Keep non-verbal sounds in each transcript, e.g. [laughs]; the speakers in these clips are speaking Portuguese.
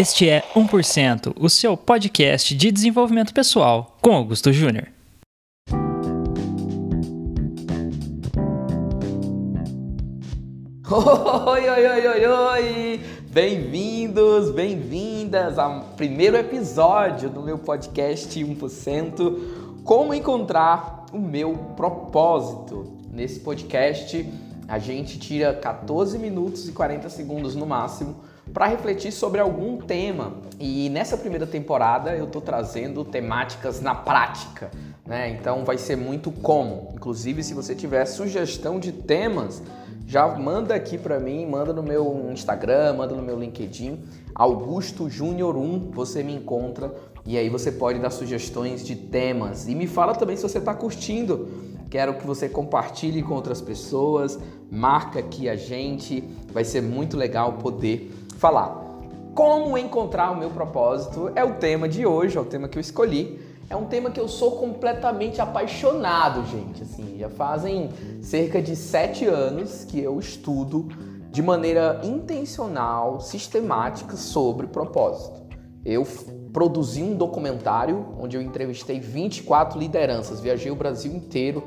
Este é 1%, o seu podcast de desenvolvimento pessoal, com Augusto Júnior. [laughs] Oi, oi, oi, oi, oi! Bem-vindos, bem-vindas ao primeiro episódio do meu podcast 1%. Como encontrar o meu propósito? Nesse podcast, a gente tira 14 minutos e 40 segundos no máximo para refletir sobre algum tema. E nessa primeira temporada eu estou trazendo temáticas na prática, né? Então vai ser muito como. Inclusive, se você tiver sugestão de temas, já manda aqui para mim, manda no meu Instagram, manda no meu LinkedIn, Augusto Júnior 1, você me encontra e aí você pode dar sugestões de temas. E me fala também se você está curtindo. Quero que você compartilhe com outras pessoas, marca aqui a gente, vai ser muito legal poder falar. Como encontrar o meu propósito é o tema de hoje, é o tema que eu escolhi. É um tema que eu sou completamente apaixonado, gente. Assim, já fazem cerca de sete anos que eu estudo de maneira intencional, sistemática sobre propósito. Eu produzi um documentário onde eu entrevistei 24 lideranças, viajei o Brasil inteiro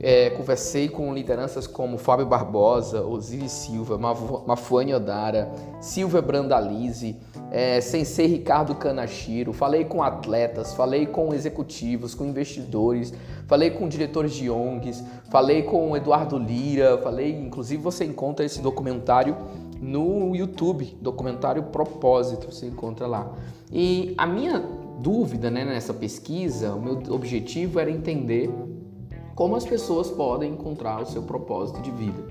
é, conversei com lideranças como Fábio Barbosa, Osiris Silva, Mafuane Odara, Silvia Brandalize, é, Sensei Ricardo Kanashiro, falei com atletas, falei com executivos, com investidores, falei com diretores de ONGs, falei com Eduardo Lira, falei, inclusive você encontra esse documentário no YouTube, documentário Propósito, você encontra lá. E a minha dúvida né, nessa pesquisa, o meu objetivo era entender como as pessoas podem encontrar o seu propósito de vida,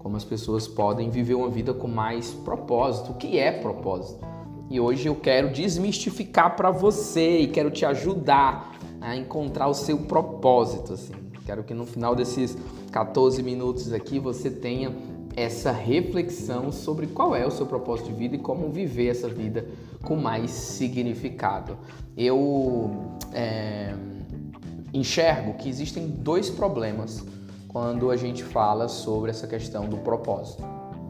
como as pessoas podem viver uma vida com mais propósito. O que é propósito? E hoje eu quero desmistificar para você e quero te ajudar a encontrar o seu propósito. Assim. Quero que no final desses 14 minutos aqui você tenha essa reflexão sobre qual é o seu propósito de vida e como viver essa vida com mais significado. Eu é, enxergo que existem dois problemas quando a gente fala sobre essa questão do propósito.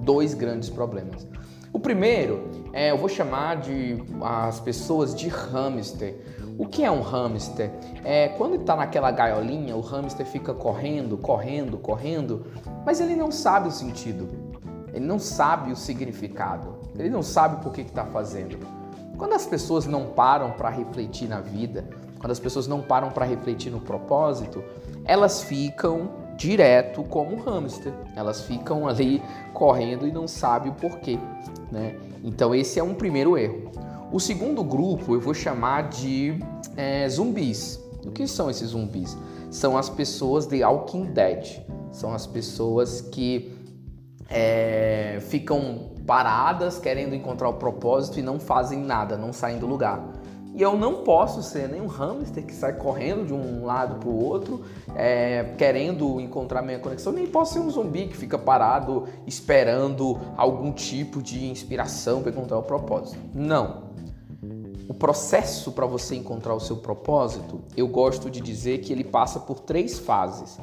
Dois grandes problemas. O primeiro é, eu vou chamar de as pessoas de hamster. O que é um hamster? É quando está naquela gaiolinha, o hamster fica correndo, correndo, correndo, mas ele não sabe o sentido. Ele não sabe o significado. Ele não sabe por que está fazendo. Quando as pessoas não param para refletir na vida, quando as pessoas não param para refletir no propósito, elas ficam direto como um hamster. Elas ficam ali correndo e não sabem o porquê, né? Então esse é um primeiro erro. O segundo grupo eu vou chamar de é, zumbis. O que são esses zumbis? São as pessoas de Walking Dead. São as pessoas que é, ficam paradas querendo encontrar o propósito e não fazem nada, não saem do lugar. E eu não posso ser nem um hamster que sai correndo de um lado para o outro, é, querendo encontrar minha conexão, nem posso ser um zumbi que fica parado esperando algum tipo de inspiração para encontrar o propósito. Não. O processo para você encontrar o seu propósito, eu gosto de dizer que ele passa por três fases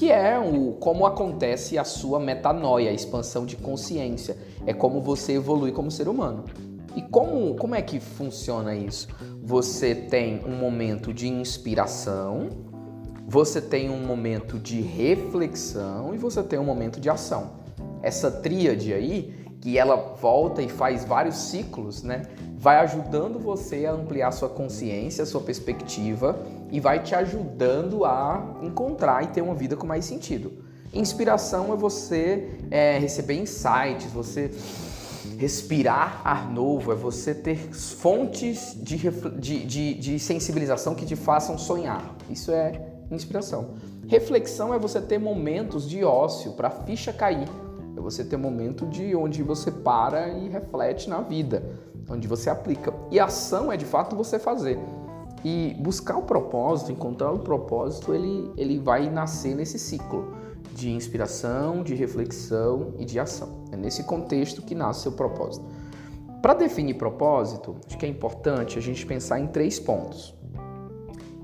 que é o como acontece a sua metanoia, a expansão de consciência. É como você evolui como ser humano. E como, como é que funciona isso? Você tem um momento de inspiração, você tem um momento de reflexão e você tem um momento de ação. Essa tríade aí, que ela volta e faz vários ciclos, né? Vai ajudando você a ampliar sua consciência, sua perspectiva e vai te ajudando a encontrar e ter uma vida com mais sentido. Inspiração é você é, receber insights, você respirar ar novo, é você ter fontes de, de, de, de sensibilização que te façam sonhar. Isso é inspiração. Reflexão é você ter momentos de ócio para a ficha cair. É você ter momento de onde você para e reflete na vida, onde você aplica. E ação é de fato você fazer. E buscar o propósito, encontrar o propósito, ele, ele vai nascer nesse ciclo de inspiração, de reflexão e de ação. É nesse contexto que nasce seu propósito. Para definir propósito, acho que é importante a gente pensar em três pontos.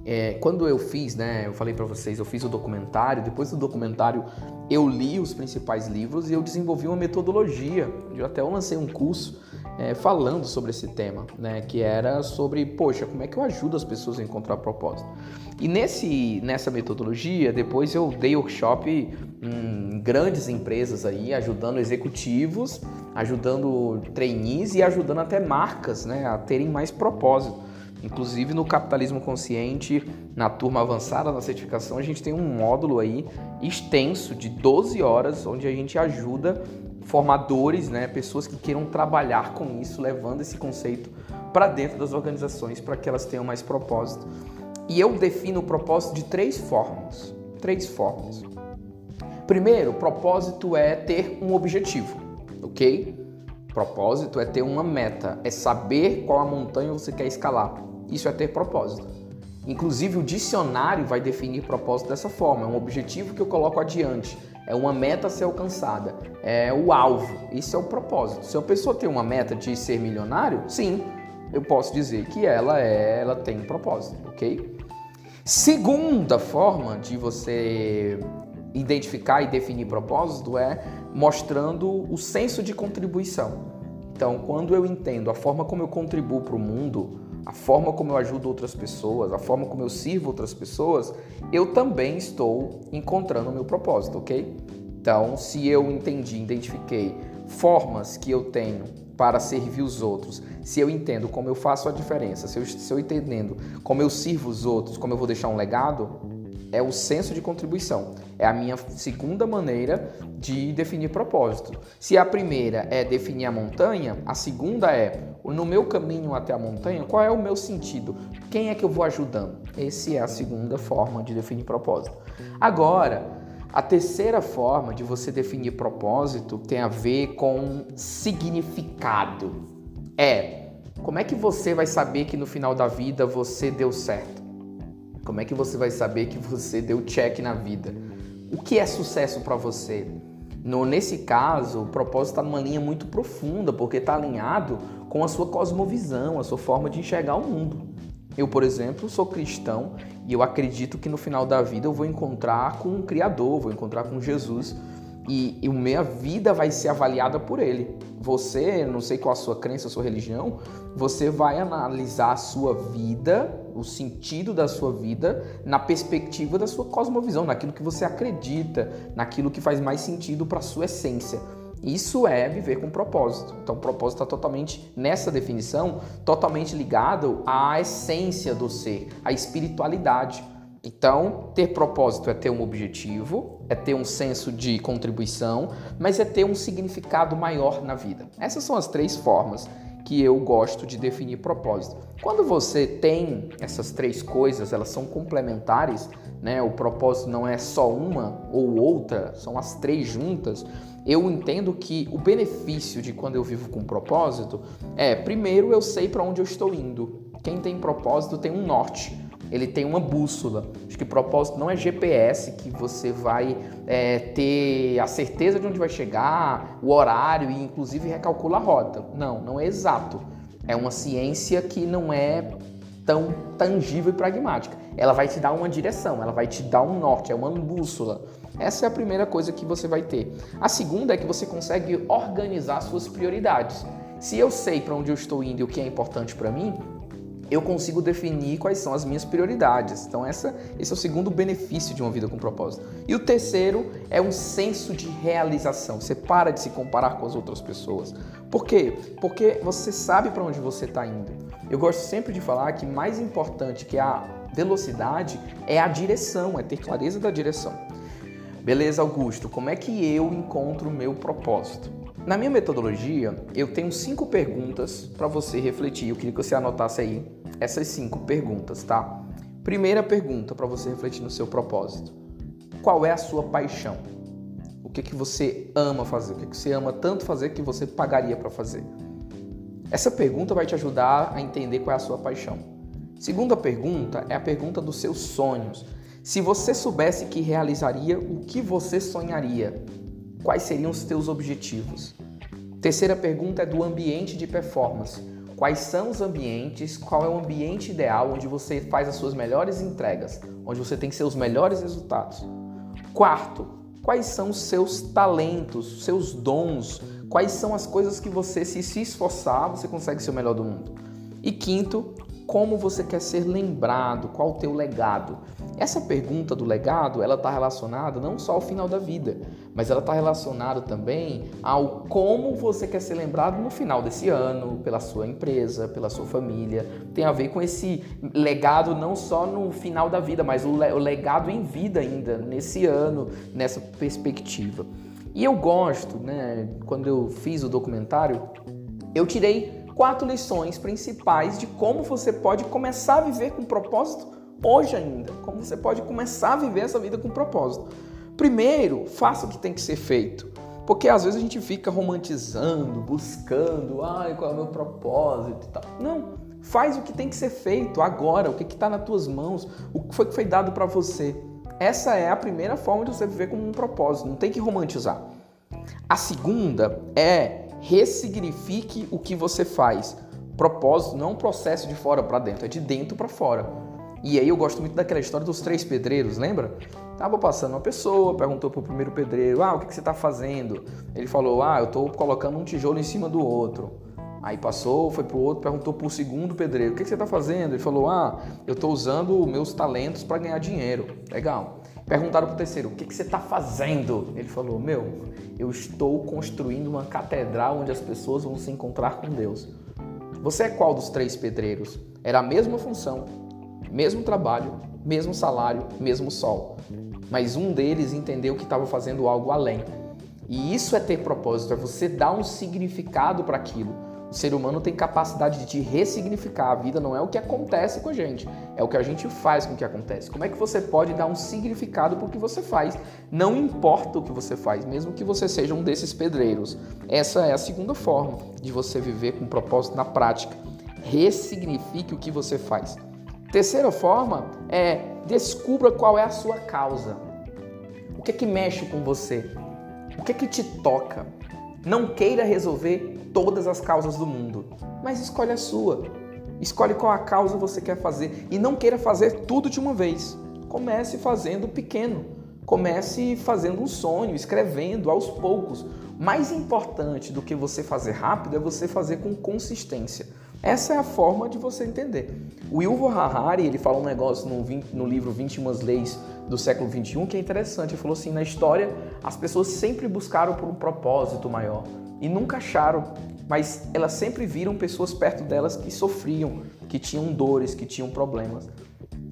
É, quando eu fiz, né, eu falei para vocês, eu fiz o documentário. Depois do documentário, eu li os principais livros e eu desenvolvi uma metodologia. Eu até lancei um curso é, falando sobre esse tema, né? Que era sobre, poxa, como é que eu ajudo as pessoas a encontrar propósito? E nesse, nessa metodologia, depois eu dei workshop em grandes empresas aí, ajudando executivos, ajudando trainees e ajudando até marcas, né? A terem mais propósito. Inclusive no capitalismo consciente, na turma avançada da certificação, a gente tem um módulo aí extenso de 12 horas onde a gente ajuda formadores, né, pessoas que queiram trabalhar com isso, levando esse conceito para dentro das organizações para que elas tenham mais propósito. E eu defino o propósito de três formas. Três formas. Primeiro, propósito é ter um objetivo, ok? Propósito é ter uma meta, é saber qual a montanha você quer escalar. Isso é ter propósito. Inclusive, o dicionário vai definir propósito dessa forma: é um objetivo que eu coloco adiante, é uma meta a ser alcançada, é o alvo. Isso é o propósito. Se a pessoa tem uma meta de ser milionário, sim, eu posso dizer que ela é, ela tem um propósito, ok? Segunda forma de você identificar e definir propósito é mostrando o senso de contribuição. Então, quando eu entendo a forma como eu contribuo para o mundo, a forma como eu ajudo outras pessoas, a forma como eu sirvo outras pessoas, eu também estou encontrando o meu propósito, ok? Então, se eu entendi, identifiquei formas que eu tenho para servir os outros, se eu entendo como eu faço a diferença, se eu, eu entendendo como eu sirvo os outros, como eu vou deixar um legado, é o senso de contribuição. É a minha segunda maneira de definir propósito. Se a primeira é definir a montanha, a segunda é no meu caminho até a montanha, qual é o meu sentido? Quem é que eu vou ajudando? Essa é a segunda forma de definir propósito. Agora, a terceira forma de você definir propósito tem a ver com significado. É, como é que você vai saber que no final da vida você deu certo? Como é que você vai saber que você deu check na vida? O que é sucesso para você? No, nesse caso, o propósito está numa linha muito profunda, porque está alinhado com a sua cosmovisão, a sua forma de enxergar o mundo. Eu, por exemplo, sou cristão e eu acredito que no final da vida eu vou encontrar com um Criador, vou encontrar com Jesus e, e minha vida vai ser avaliada por ele. Você, não sei qual a sua crença, a sua religião, você vai analisar a sua vida, o sentido da sua vida, na perspectiva da sua cosmovisão, naquilo que você acredita, naquilo que faz mais sentido para a sua essência. Isso é viver com propósito. Então, propósito está totalmente, nessa definição, totalmente ligado à essência do ser, à espiritualidade. Então, ter propósito é ter um objetivo, é ter um senso de contribuição, mas é ter um significado maior na vida. Essas são as três formas que eu gosto de definir propósito. Quando você tem essas três coisas, elas são complementares, né? O propósito não é só uma ou outra, são as três juntas. Eu entendo que o benefício de quando eu vivo com propósito é, primeiro, eu sei para onde eu estou indo. Quem tem propósito tem um norte ele tem uma bússola. Acho que propósito não é GPS que você vai é, ter a certeza de onde vai chegar, o horário e inclusive recalcula a rota. Não, não é exato. É uma ciência que não é tão tangível e pragmática. Ela vai te dar uma direção, ela vai te dar um norte, é uma bússola. Essa é a primeira coisa que você vai ter. A segunda é que você consegue organizar suas prioridades. Se eu sei para onde eu estou indo e o que é importante para mim, eu consigo definir quais são as minhas prioridades. Então, essa, esse é o segundo benefício de uma vida com propósito. E o terceiro é um senso de realização. Você para de se comparar com as outras pessoas. Por quê? Porque você sabe para onde você está indo. Eu gosto sempre de falar que mais importante que a velocidade é a direção, é ter clareza da direção. Beleza, Augusto, como é que eu encontro o meu propósito? Na minha metodologia, eu tenho cinco perguntas para você refletir. Eu queria que você anotasse aí essas cinco perguntas, tá? Primeira pergunta para você refletir no seu propósito: Qual é a sua paixão? O que, que você ama fazer? O que, que você ama tanto fazer que você pagaria para fazer? Essa pergunta vai te ajudar a entender qual é a sua paixão. Segunda pergunta é a pergunta dos seus sonhos. Se você soubesse que realizaria o que você sonharia, quais seriam os teus objetivos? Terceira pergunta é do ambiente de performance. Quais são os ambientes? Qual é o ambiente ideal onde você faz as suas melhores entregas, onde você tem seus melhores resultados? Quarto, quais são os seus talentos, seus dons, quais são as coisas que você, se se esforçar, você consegue ser o melhor do mundo. E quinto, como você quer ser lembrado, qual o teu legado. Essa pergunta do legado, ela está relacionada não só ao final da vida, mas ela está relacionada também ao como você quer ser lembrado no final desse ano, pela sua empresa, pela sua família. Tem a ver com esse legado não só no final da vida, mas o, legado em vida ainda, nesse ano, nessa perspectiva. E eu gosto, né, quando eu fiz o documentário, eu tirei quatro lições principais de como você pode começar a viver com propósito hoje ainda. Como você pode começar a viver essa vida com propósito. Primeiro, faça o que tem que ser feito. Porque às vezes a gente fica romantizando, buscando, ai, qual é o meu propósito e tal. Não, faz o que tem que ser feito agora, o que está nas tuas mãos, o que foi que foi dado para você. Essa é a primeira forma de você viver com um propósito, não tem que romantizar. A segunda é ressignifique o que você faz. Propósito não é um processo de fora para dentro, é de dentro para fora. E aí eu gosto muito daquela história dos três pedreiros, lembra? Tava passando uma pessoa, perguntou pro primeiro pedreiro: "Ah, o que, que você está fazendo?" Ele falou: "Ah, eu estou colocando um tijolo em cima do outro." Aí passou, foi pro outro, perguntou pro segundo pedreiro: "O que, que você está fazendo?" Ele falou: "Ah, eu estou usando meus talentos para ganhar dinheiro." Legal. Perguntaram para o terceiro: o que, que você está fazendo? Ele falou: Meu, eu estou construindo uma catedral onde as pessoas vão se encontrar com Deus. Você é qual dos três pedreiros? Era a mesma função, mesmo trabalho, mesmo salário, mesmo sol. Mas um deles entendeu que estava fazendo algo além. E isso é ter propósito, é você dar um significado para aquilo. O ser humano tem capacidade de ressignificar. A vida não é o que acontece com a gente, é o que a gente faz com o que acontece. Como é que você pode dar um significado para o que você faz? Não importa o que você faz, mesmo que você seja um desses pedreiros. Essa é a segunda forma de você viver com propósito na prática. Ressignifique o que você faz. Terceira forma é descubra qual é a sua causa. O que é que mexe com você? O que é que te toca? Não queira resolver todas as causas do mundo, mas escolhe a sua. Escolhe qual a causa você quer fazer e não queira fazer tudo de uma vez. Comece fazendo pequeno. Comece fazendo um sonho, escrevendo aos poucos. Mais importante do que você fazer rápido é você fazer com consistência. Essa é a forma de você entender. O Yuval Harari, ele fala um negócio no, no livro 21 Leis do século 21 que é interessante. Ele falou assim: na história, as pessoas sempre buscaram por um propósito maior e nunca acharam, mas elas sempre viram pessoas perto delas que sofriam, que tinham dores, que tinham problemas.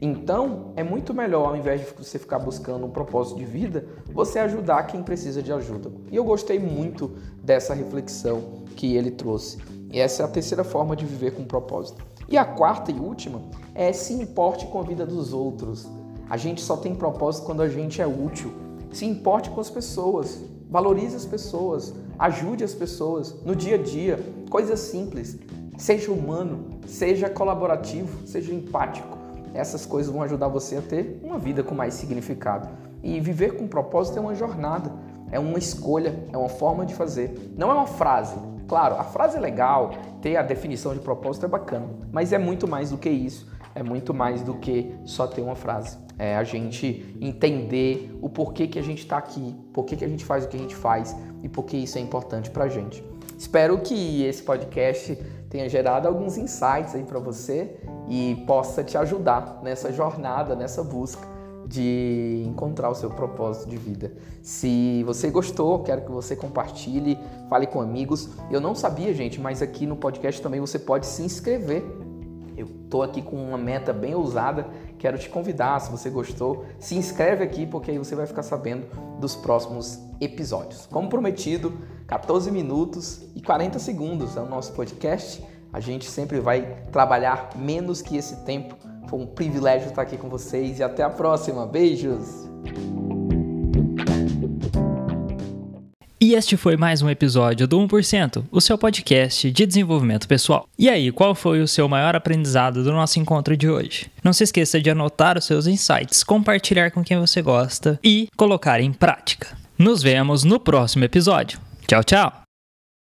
Então, é muito melhor, ao invés de você ficar buscando um propósito de vida, você ajudar quem precisa de ajuda. E eu gostei muito dessa reflexão que ele trouxe. E essa é a terceira forma de viver com propósito. E a quarta e última é se importe com a vida dos outros. A gente só tem propósito quando a gente é útil. Se importe com as pessoas, valorize as pessoas, ajude as pessoas no dia a dia, coisas simples. Seja humano, seja colaborativo, seja empático. Essas coisas vão ajudar você a ter uma vida com mais significado. E viver com propósito é uma jornada, é uma escolha, é uma forma de fazer. Não é uma frase. Claro, a frase é legal, ter a definição de propósito é bacana, mas é muito mais do que isso. É muito mais do que só ter uma frase é a gente entender o porquê que a gente está aqui, porquê que a gente faz o que a gente faz e por que isso é importante para a gente. Espero que esse podcast tenha gerado alguns insights aí para você e possa te ajudar nessa jornada, nessa busca de encontrar o seu propósito de vida. Se você gostou, quero que você compartilhe, fale com amigos. Eu não sabia, gente, mas aqui no podcast também você pode se inscrever eu estou aqui com uma meta bem ousada, quero te convidar, se você gostou, se inscreve aqui porque aí você vai ficar sabendo dos próximos episódios. Como prometido, 14 minutos e 40 segundos é o nosso podcast. A gente sempre vai trabalhar menos que esse tempo. Foi um privilégio estar aqui com vocês e até a próxima. Beijos! E este foi mais um episódio do 1%, o seu podcast de desenvolvimento pessoal. E aí, qual foi o seu maior aprendizado do nosso encontro de hoje? Não se esqueça de anotar os seus insights, compartilhar com quem você gosta e colocar em prática. Nos vemos no próximo episódio. 教教。